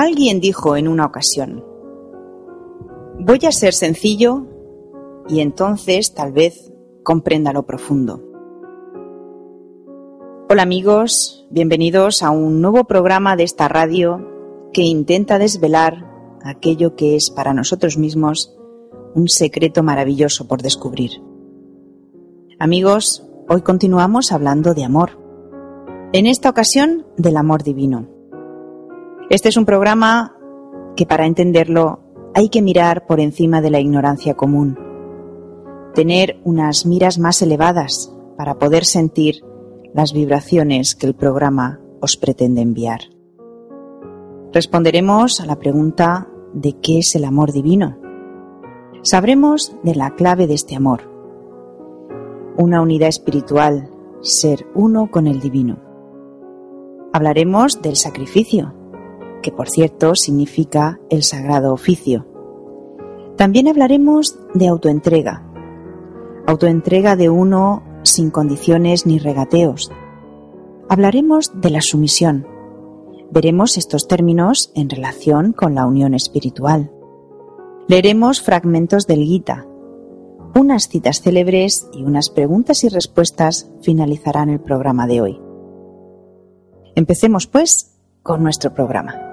Alguien dijo en una ocasión, voy a ser sencillo y entonces tal vez comprenda lo profundo. Hola amigos, bienvenidos a un nuevo programa de esta radio que intenta desvelar aquello que es para nosotros mismos un secreto maravilloso por descubrir. Amigos, hoy continuamos hablando de amor. En esta ocasión del amor divino. Este es un programa que para entenderlo hay que mirar por encima de la ignorancia común, tener unas miras más elevadas para poder sentir las vibraciones que el programa os pretende enviar. Responderemos a la pregunta de qué es el amor divino. Sabremos de la clave de este amor, una unidad espiritual, ser uno con el divino. Hablaremos del sacrificio, que por cierto significa el sagrado oficio. También hablaremos de autoentrega, autoentrega de uno sin condiciones ni regateos. Hablaremos de la sumisión. Veremos estos términos en relación con la unión espiritual. Leeremos fragmentos del Gita. Unas citas célebres y unas preguntas y respuestas finalizarán el programa de hoy. Empecemos, pues, con nuestro programa.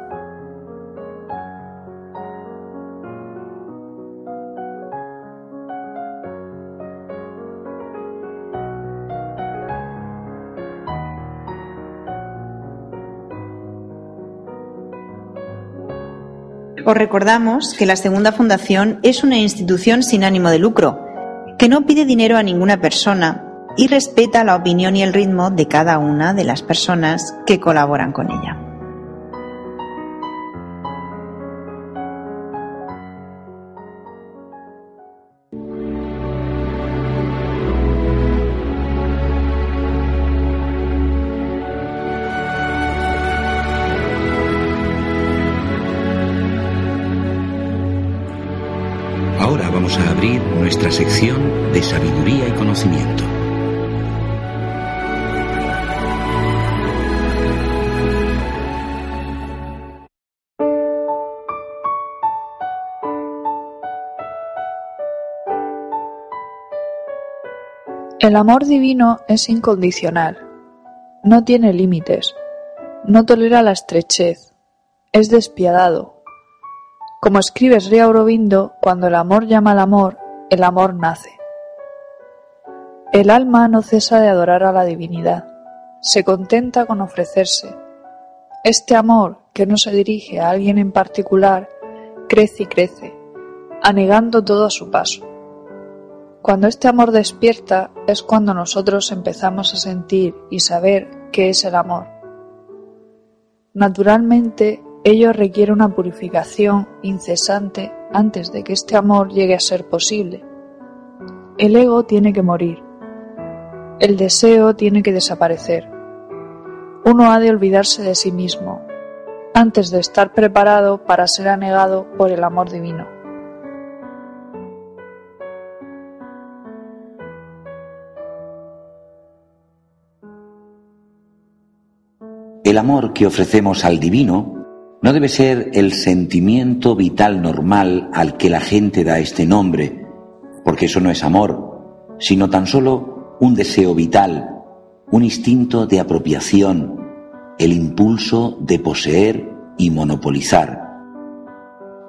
Os recordamos que la Segunda Fundación es una institución sin ánimo de lucro, que no pide dinero a ninguna persona y respeta la opinión y el ritmo de cada una de las personas que colaboran con ella. El amor divino es incondicional, no tiene límites, no tolera la estrechez, es despiadado. Como escribe Sri Aurobindo, cuando el amor llama al amor, el amor nace. El alma no cesa de adorar a la divinidad, se contenta con ofrecerse. Este amor, que no se dirige a alguien en particular, crece y crece, anegando todo a su paso. Cuando este amor despierta es cuando nosotros empezamos a sentir y saber qué es el amor. Naturalmente, ello requiere una purificación incesante antes de que este amor llegue a ser posible. El ego tiene que morir. El deseo tiene que desaparecer. Uno ha de olvidarse de sí mismo antes de estar preparado para ser anegado por el amor divino. El amor que ofrecemos al divino no debe ser el sentimiento vital normal al que la gente da este nombre, porque eso no es amor, sino tan solo un deseo vital, un instinto de apropiación, el impulso de poseer y monopolizar.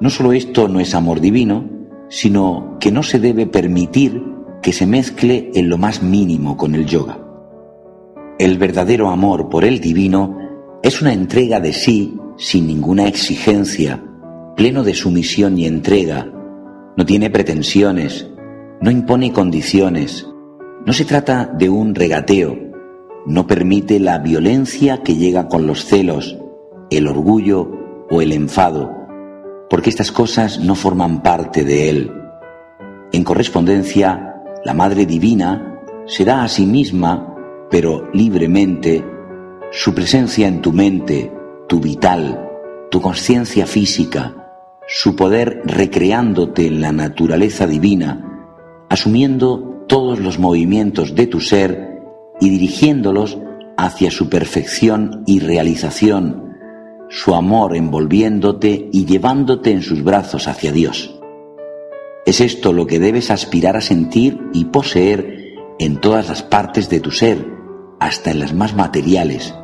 No solo esto no es amor divino, sino que no se debe permitir que se mezcle en lo más mínimo con el yoga. El verdadero amor por el divino es una entrega de sí sin ninguna exigencia, pleno de sumisión y entrega. No tiene pretensiones, no impone condiciones. No se trata de un regateo. No permite la violencia que llega con los celos, el orgullo o el enfado, porque estas cosas no forman parte de él. En correspondencia, la Madre Divina se da a sí misma, pero libremente, su presencia en tu mente, tu vital, tu conciencia física, su poder recreándote en la naturaleza divina, asumiendo todos los movimientos de tu ser y dirigiéndolos hacia su perfección y realización, su amor envolviéndote y llevándote en sus brazos hacia Dios. Es esto lo que debes aspirar a sentir y poseer en todas las partes de tu ser, hasta en las más materiales.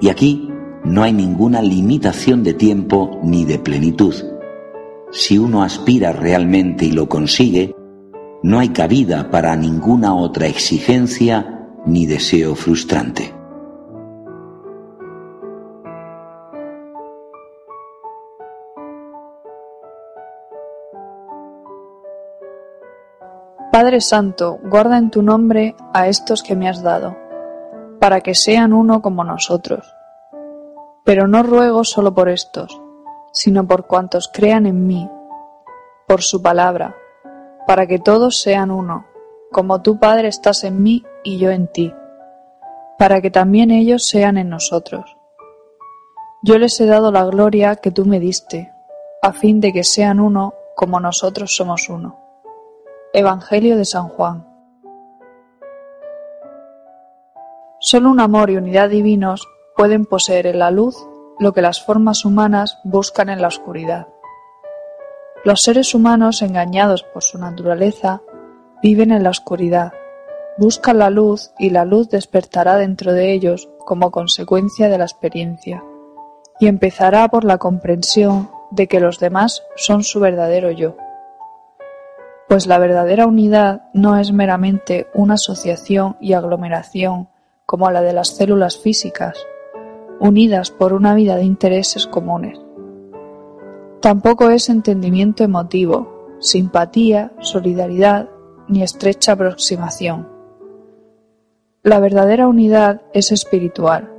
Y aquí no hay ninguna limitación de tiempo ni de plenitud. Si uno aspira realmente y lo consigue, no hay cabida para ninguna otra exigencia ni deseo frustrante. Padre Santo, guarda en tu nombre a estos que me has dado para que sean uno como nosotros. Pero no ruego solo por estos, sino por cuantos crean en mí, por su palabra, para que todos sean uno, como tú, Padre, estás en mí y yo en ti, para que también ellos sean en nosotros. Yo les he dado la gloria que tú me diste, a fin de que sean uno como nosotros somos uno. Evangelio de San Juan. Solo un amor y unidad divinos pueden poseer en la luz lo que las formas humanas buscan en la oscuridad. Los seres humanos, engañados por su naturaleza, viven en la oscuridad, buscan la luz y la luz despertará dentro de ellos como consecuencia de la experiencia, y empezará por la comprensión de que los demás son su verdadero yo. Pues la verdadera unidad no es meramente una asociación y aglomeración como la de las células físicas, unidas por una vida de intereses comunes. Tampoco es entendimiento emotivo, simpatía, solidaridad ni estrecha aproximación. La verdadera unidad es espiritual.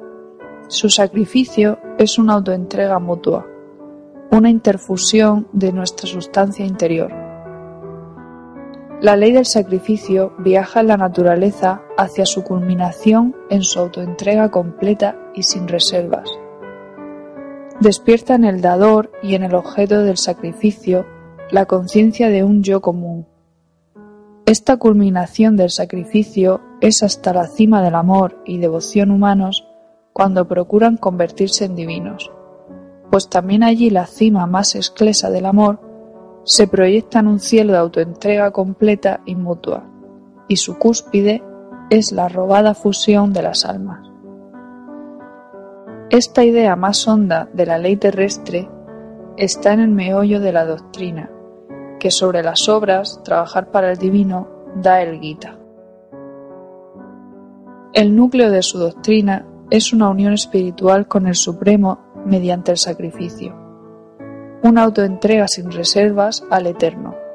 Su sacrificio es una autoentrega mutua, una interfusión de nuestra sustancia interior. La ley del sacrificio viaja en la naturaleza hacia su culminación en su autoentrega completa y sin reservas. Despierta en el dador y en el objeto del sacrificio la conciencia de un yo común. Esta culminación del sacrificio es hasta la cima del amor y devoción humanos cuando procuran convertirse en divinos, pues también allí la cima más esclesa del amor se proyecta en un cielo de autoentrega completa y mutua, y su cúspide es la robada fusión de las almas. Esta idea más honda de la ley terrestre está en el meollo de la doctrina, que sobre las obras, trabajar para el divino, da el Gita. El núcleo de su doctrina es una unión espiritual con el Supremo mediante el sacrificio, una autoentrega sin reservas al Eterno.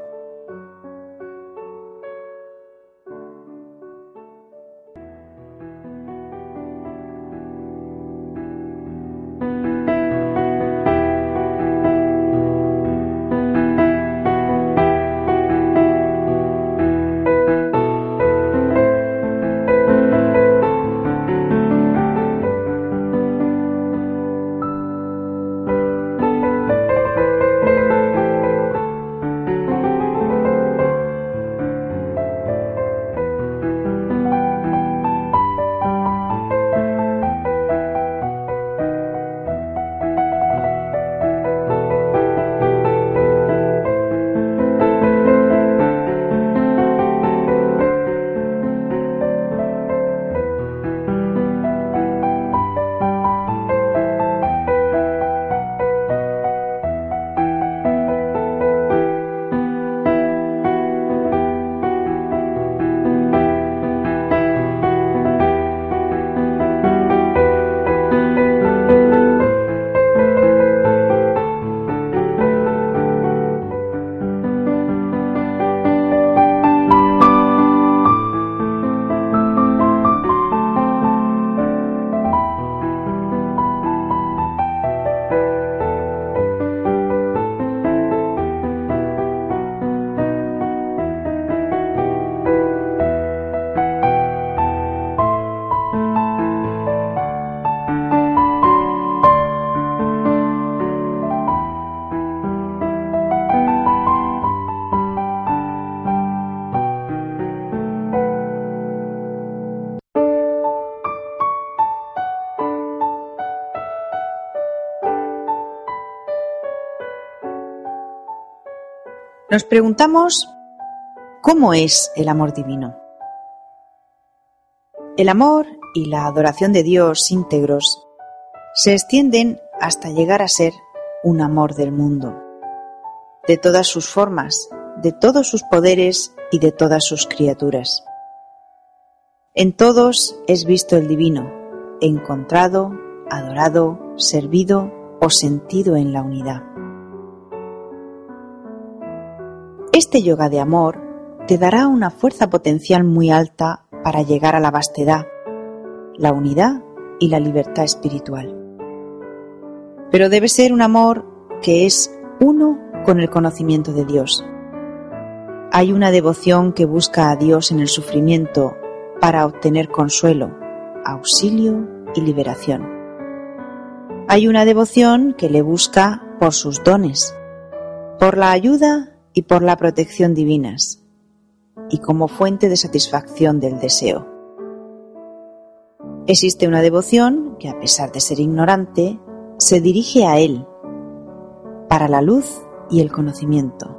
Nos preguntamos ¿cómo es el amor divino? El amor y la adoración de Dios íntegros se extienden hasta llegar a ser un amor del mundo, de todas sus formas, de todos sus poderes y de todas sus criaturas. En todos es visto el divino, encontrado, adorado, servido o sentido en la unidad. Este yoga de amor te dará una fuerza potencial muy alta para llegar a la vastedad, la unidad y la libertad espiritual. Pero debe ser un amor que es uno con el conocimiento de Dios. Hay una devoción que busca a Dios en el sufrimiento para obtener consuelo, auxilio y liberación. Hay una devoción que le busca por sus dones, por la ayuda y por la protección divinas, y como fuente de satisfacción del deseo. Existe una devoción que, a pesar de ser ignorante, se dirige a Él para la luz y el conocimiento.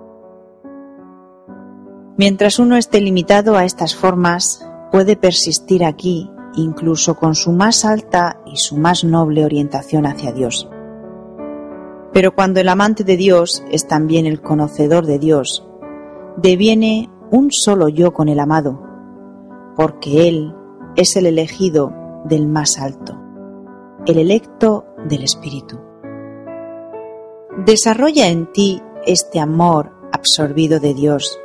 Mientras uno esté limitado a estas formas, puede persistir aquí incluso con su más alta y su más noble orientación hacia Dios. Pero cuando el amante de Dios es también el conocedor de Dios, deviene un solo yo con el amado, porque Él es el elegido del más alto, el electo del Espíritu. Desarrolla en ti este amor absorbido de Dios,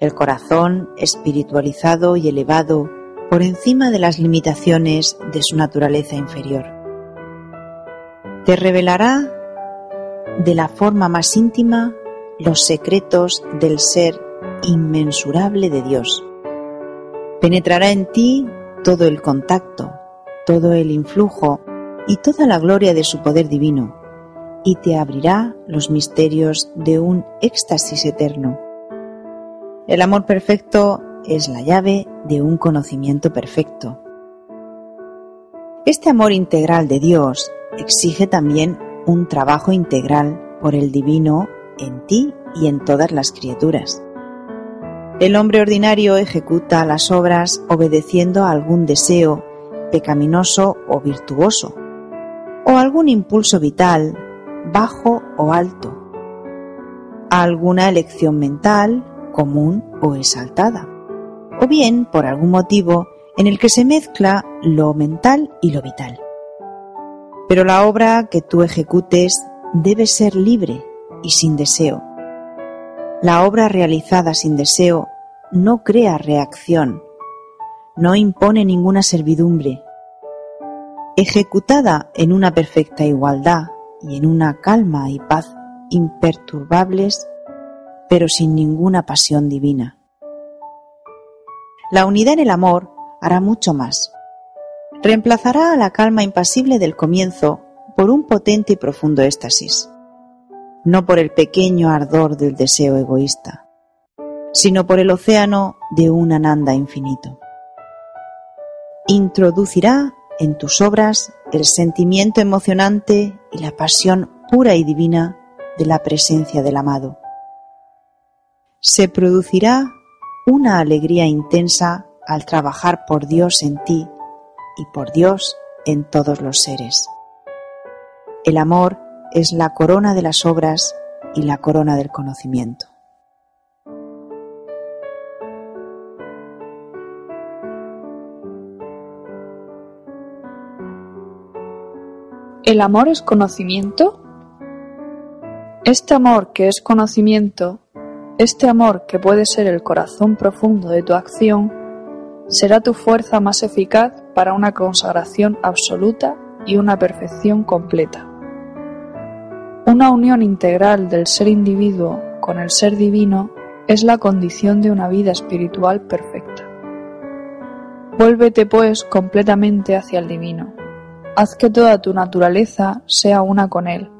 el corazón espiritualizado y elevado por encima de las limitaciones de su naturaleza inferior. Te revelará de la forma más íntima los secretos del ser inmensurable de Dios. Penetrará en ti todo el contacto, todo el influjo y toda la gloria de su poder divino, y te abrirá los misterios de un éxtasis eterno. El amor perfecto es la llave de un conocimiento perfecto. Este amor integral de Dios exige también un trabajo integral por el divino en ti y en todas las criaturas. El hombre ordinario ejecuta las obras obedeciendo a algún deseo pecaminoso o virtuoso, o algún impulso vital, bajo o alto, a alguna elección mental, común o exaltada, o bien por algún motivo en el que se mezcla lo mental y lo vital. Pero la obra que tú ejecutes debe ser libre y sin deseo. La obra realizada sin deseo no crea reacción, no impone ninguna servidumbre. Ejecutada en una perfecta igualdad y en una calma y paz imperturbables, pero sin ninguna pasión divina. La unidad en el amor hará mucho más. Reemplazará a la calma impasible del comienzo por un potente y profundo éxtasis, no por el pequeño ardor del deseo egoísta, sino por el océano de un ananda infinito. Introducirá en tus obras el sentimiento emocionante y la pasión pura y divina de la presencia del amado. Se producirá una alegría intensa al trabajar por Dios en ti y por Dios en todos los seres. El amor es la corona de las obras y la corona del conocimiento. ¿El amor es conocimiento? Este amor que es conocimiento, este amor que puede ser el corazón profundo de tu acción, será tu fuerza más eficaz para una consagración absoluta y una perfección completa. Una unión integral del ser individuo con el ser divino es la condición de una vida espiritual perfecta. Vuélvete pues completamente hacia el divino Haz que toda tu naturaleza sea una con Él,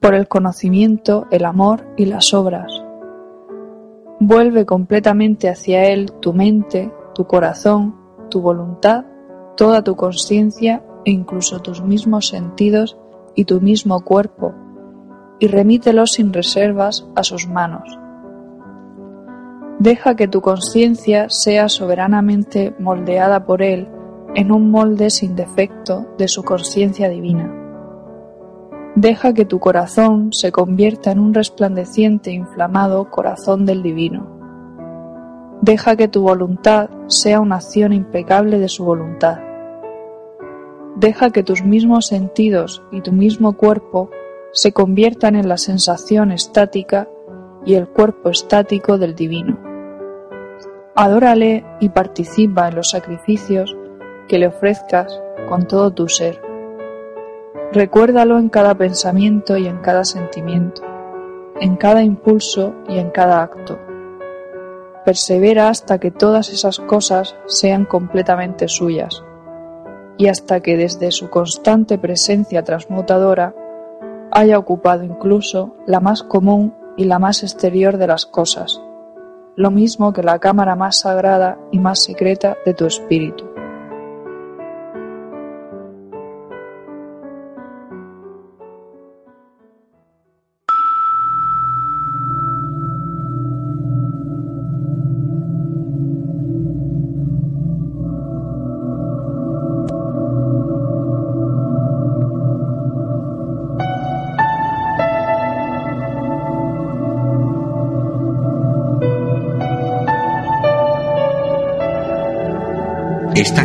por el conocimiento, el amor y las obras. Vuelve completamente hacia Él tu mente, tu corazón, tu voluntad, toda tu conciencia e incluso tus mismos sentidos y tu mismo cuerpo, y remítelos sin reservas a sus manos. Deja que tu conciencia sea soberanamente moldeada por Él en un molde sin defecto de su conciencia divina. Deja que tu corazón se convierta en un resplandeciente e inflamado corazón del divino. Deja que tu voluntad sea una acción impecable de su voluntad. Deja que tus mismos sentidos y tu mismo cuerpo se conviertan en la sensación estática y el cuerpo estático del divino. Adórale y participa en los sacrificios que le ofrezcas con todo tu ser. Recuérdalo en cada pensamiento y en cada sentimiento, en cada impulso y en cada acto. Persevera hasta que todas esas cosas sean completamente suyas y hasta que desde su constante presencia transmutadora haya ocupado incluso la más común y la más exterior de las cosas, lo mismo que la cámara más sagrada y más secreta de tu espíritu.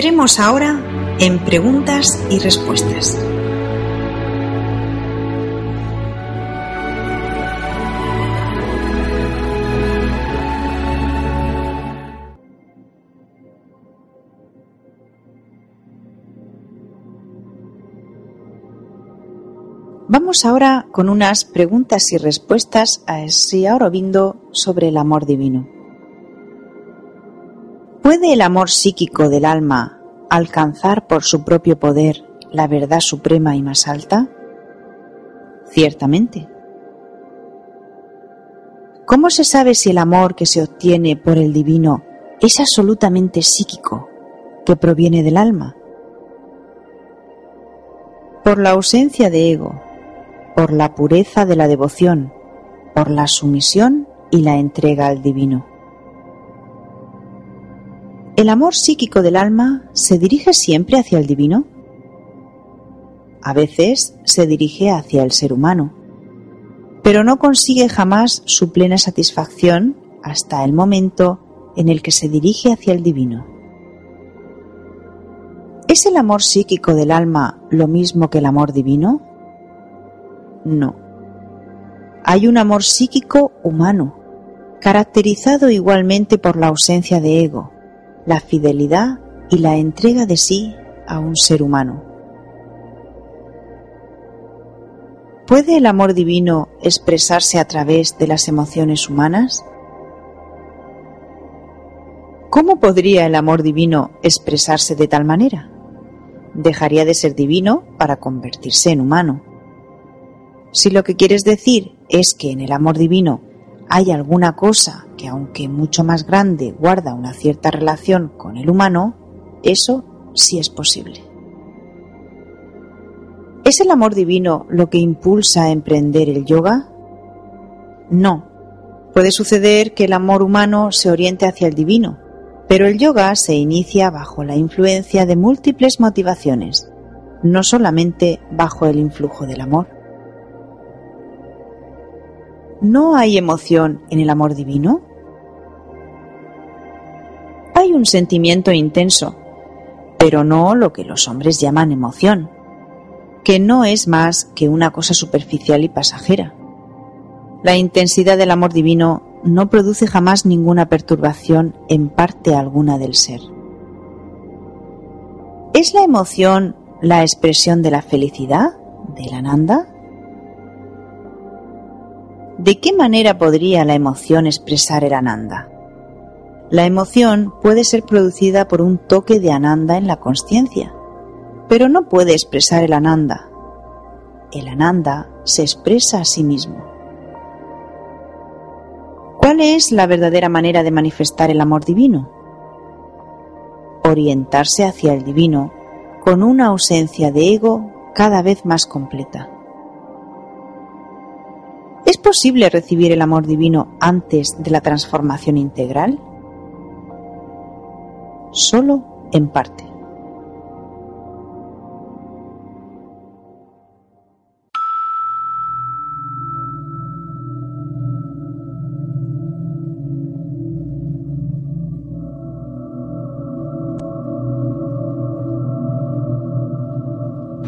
Entremos ahora en preguntas y respuestas. Vamos ahora con unas preguntas y respuestas a Sri Aurobindo sobre el amor divino. ¿Puede el amor psíquico del alma alcanzar por su propio poder la verdad suprema y más alta? Ciertamente. ¿Cómo se sabe si el amor que se obtiene por el divino es absolutamente psíquico, que proviene del alma? Por la ausencia de ego, por la pureza de la devoción, por la sumisión y la entrega al divino. ¿El amor psíquico del alma se dirige siempre hacia el divino? A veces se dirige hacia el ser humano, pero no consigue jamás su plena satisfacción hasta el momento en el que se dirige hacia el divino. ¿Es el amor psíquico del alma lo mismo que el amor divino? No. Hay un amor psíquico humano, caracterizado igualmente por la ausencia de ego, la fidelidad y la entrega de sí a un ser humano. ¿Puede el amor divino expresarse a través de las emociones humanas? ¿Cómo podría el amor divino expresarse de tal manera? Dejaría de ser divino para convertirse en humano. Si lo que quieres decir es que en el amor divino hay alguna cosa que, aunque mucho más grande, guarda una cierta relación con el humano, eso sí es posible. ¿Es el amor divino lo que impulsa a emprender el yoga? No. Puede suceder que el amor humano se oriente hacia el divino, pero el yoga se inicia bajo la influencia de múltiples motivaciones, no solamente bajo el influjo del amor. ¿No hay emoción en el amor divino? Hay un sentimiento intenso, pero no lo que los hombres llaman emoción, que no es más que una cosa superficial y pasajera. La intensidad del amor divino no produce jamás ninguna perturbación en parte alguna del ser. ¿Es la emoción la expresión de la felicidad, del ananda? ¿De qué manera podría la emoción expresar el ananda? La emoción puede ser producida por un toque de ananda en la conciencia, pero no puede expresar el ananda. El ananda se expresa a sí mismo. ¿Cuál es la verdadera manera de manifestar el amor divino? Orientarse hacia el divino con una ausencia de ego cada vez más completa. ¿Es posible recibir el amor divino antes de la transformación integral? Solo en parte.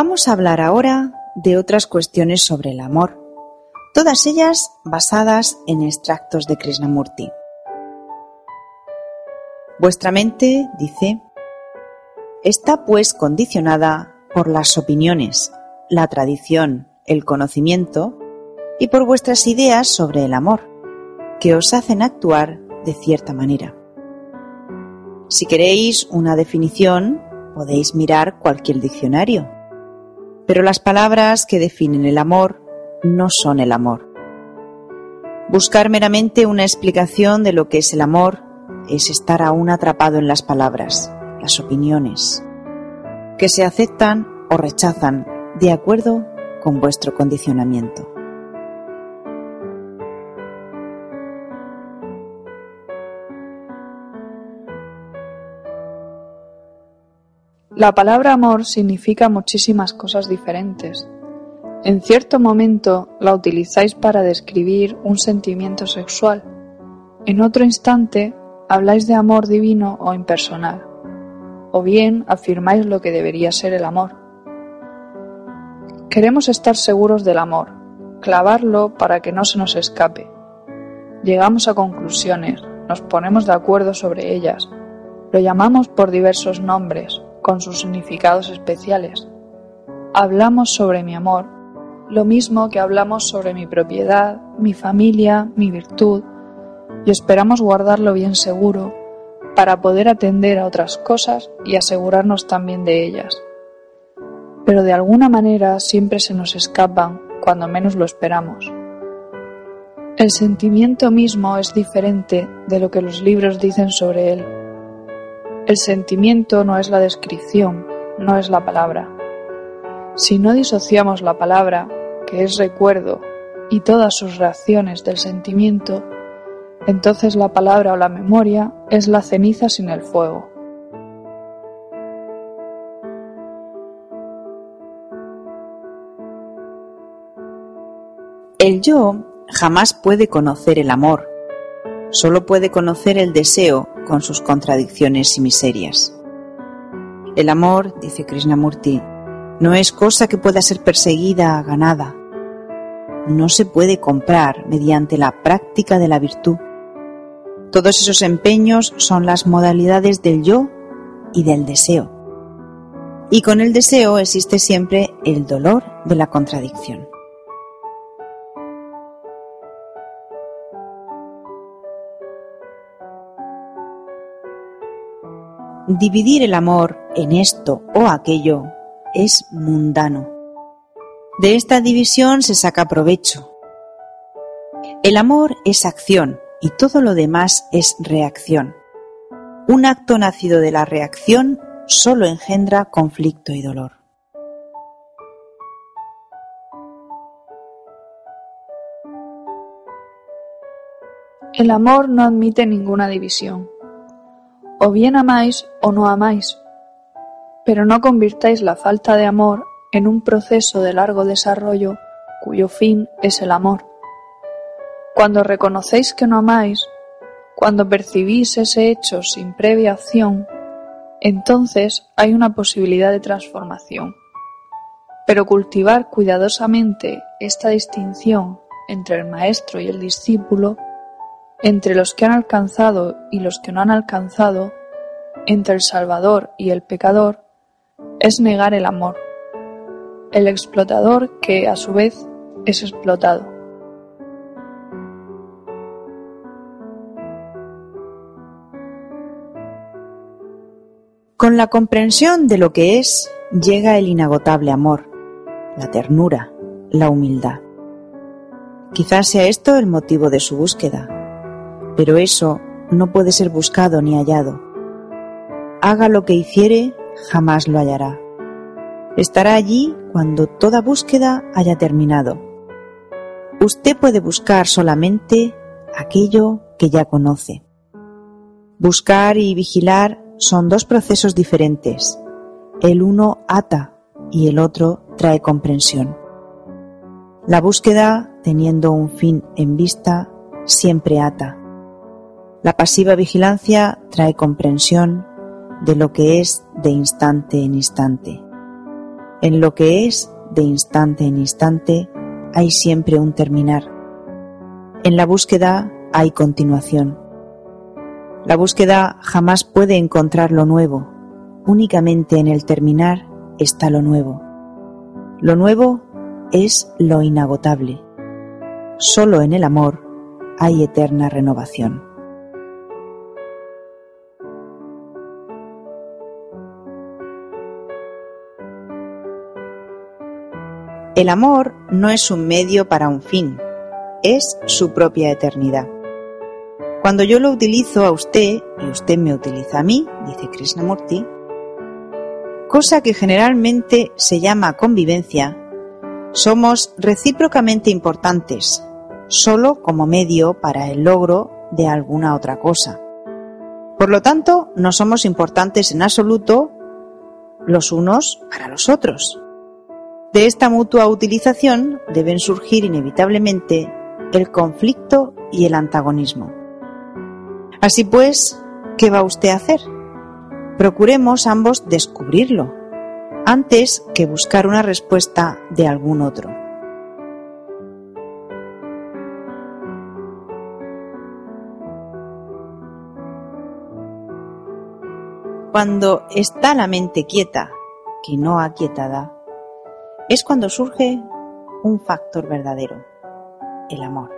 Vamos a hablar ahora de otras cuestiones sobre el amor, todas ellas basadas en extractos de Krishnamurti. Vuestra mente, dice, está pues condicionada por las opiniones, la tradición, el conocimiento y por vuestras ideas sobre el amor, que os hacen actuar de cierta manera. Si queréis una definición, podéis mirar cualquier diccionario, pero las palabras que definen el amor no son el amor. Buscar meramente una explicación de lo que es el amor es estar aún atrapado en las palabras, las opiniones, que se aceptan o rechazan de acuerdo con vuestro condicionamiento. La palabra amor significa muchísimas cosas diferentes. En cierto momento la utilizáis para describir un sentimiento sexual. En otro instante habláis de amor divino o impersonal. O bien afirmáis lo que debería ser el amor. Queremos estar seguros del amor, clavarlo para que no se nos escape. Llegamos a conclusiones, nos ponemos de acuerdo sobre ellas, lo llamamos por diversos nombres, con sus significados especiales. Hablamos sobre mi amor, lo mismo que hablamos sobre mi propiedad, mi familia, mi virtud, y esperamos guardarlo bien seguro para poder atender a otras cosas y asegurarnos también de ellas. Pero de alguna manera siempre se nos escapan cuando menos lo esperamos. El sentimiento mismo es diferente de lo que los libros dicen sobre él. El sentimiento no es la descripción, no es la palabra. Si no disociamos la palabra, que es recuerdo, y todas sus reacciones del sentimiento, entonces la palabra o la memoria es la ceniza sin el fuego. El yo jamás puede conocer el amor, solo puede conocer el deseo con sus contradicciones y miserias. El amor, dice Krishnamurti, no es cosa que pueda ser perseguida, ganada. No se puede comprar mediante la práctica de la virtud. Todos esos empeños son las modalidades del yo y del deseo. Y con el deseo existe siempre el dolor de la contradicción. Dividir el amor en esto o aquello es mundano. De esta división se saca provecho. El amor es acción y todo lo demás es reacción. Un acto nacido de la reacción solo engendra conflicto y dolor. El amor no admite ninguna división. O bien amáis o no amáis, pero no convirtáis la falta de amor en un proceso de largo desarrollo cuyo fin es el amor. Cuando reconocéis que no amáis, cuando percibís ese hecho sin previa acción, entonces hay una posibilidad de transformación. Pero cultivar cuidadosamente esta distinción entre el maestro y el discípulo entre los que han alcanzado y los que no han alcanzado, entre el Salvador y el pecador, es negar el amor, el explotador que a su vez es explotado. Con la comprensión de lo que es, llega el inagotable amor, la ternura, la humildad. Quizás sea esto el motivo de su búsqueda, pero eso no puede ser buscado ni hallado. Haga lo que hiciere, jamás lo hallará. Estará allí cuando toda búsqueda haya terminado. Usted puede buscar solamente aquello que ya conoce. Buscar y vigilar son dos procesos diferentes. El uno ata y el otro trae comprensión. La búsqueda, teniendo un fin en vista, siempre ata. La pasiva vigilancia trae comprensión de lo que es de instante en instante. En lo que es de instante en instante hay siempre un terminar. En la búsqueda hay continuación. La búsqueda jamás puede encontrar lo nuevo. Únicamente en el terminar está lo nuevo. Lo nuevo es lo inagotable. Solo en el amor hay eterna renovación. El amor no es un medio para un fin, es su propia eternidad. Cuando yo lo utilizo a usted y usted me utiliza a mí, dice Krishnamurti, cosa que generalmente se llama convivencia, somos recíprocamente importantes, solo como medio para el logro de alguna otra cosa. Por lo tanto, no somos importantes en absoluto los unos para los otros. De esta mutua utilización deben surgir inevitablemente el conflicto y el antagonismo. Así pues, ¿qué va usted a hacer? Procuremos ambos descubrirlo, antes que buscar una respuesta de algún otro. Cuando está la mente quieta, que no aquietada, es cuando surge un factor verdadero, el amor.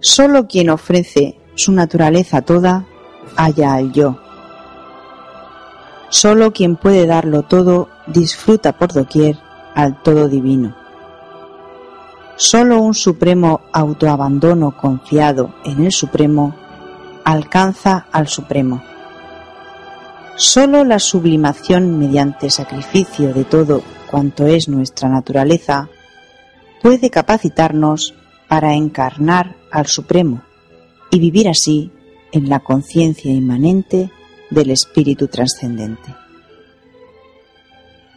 Solo quien ofrece su naturaleza toda halla al yo. Solo quien puede darlo todo disfruta por doquier al todo divino. Solo un supremo autoabandono confiado en el Supremo alcanza al Supremo. Solo la sublimación mediante sacrificio de todo cuanto es nuestra naturaleza puede capacitarnos para encarnar al Supremo y vivir así en la conciencia inmanente del Espíritu trascendente.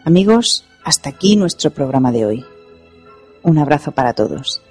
Amigos, hasta aquí nuestro programa de hoy. Un abrazo para todos.